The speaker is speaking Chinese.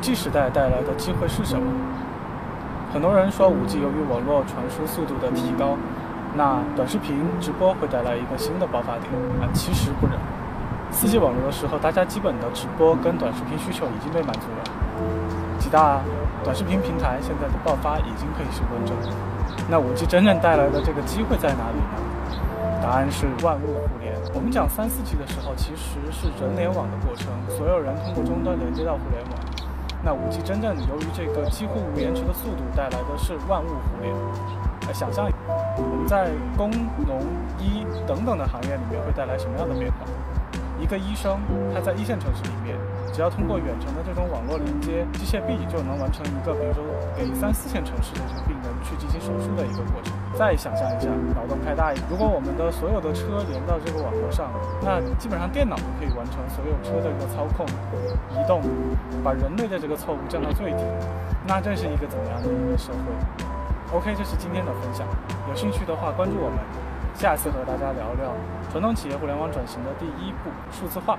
5G 时代带来的机会是什么？很多人说 5G 由于网络传输速度的提高，那短视频直播会带来一个新的爆发点啊，其实不然。4G 网络的时候，大家基本的直播跟短视频需求已经被满足了，几大短视频平台现在的爆发已经可以是论证。那 5G 真正带来的这个机会在哪里呢？答案是万物互联。我们讲三四 G 的时候，其实是人联网的过程，所有人通过终端连接到互联网。那 5G 真正由于这个几乎无延迟的速度，带来的是万物互联。来想象我们在工农医等等的行业里面会带来什么样的变化？一个医生他在一线城市里面，只要通过远程的这种网络连接，机械臂就能完成一个，比如说给三四线城市的这个病人去进行手术的一个过程。再想象一下，脑洞开大一点，如果我们的所有的车连到这个网络上，那基本上电脑就可以完成所有车的一个操控、移动，把人类的这个错误降到最低。那这是一个怎么样的一个社会？OK，这是今天的分享。有兴趣的话，关注我们。下次和大家聊聊传统企业互联网转型的第一步——数字化。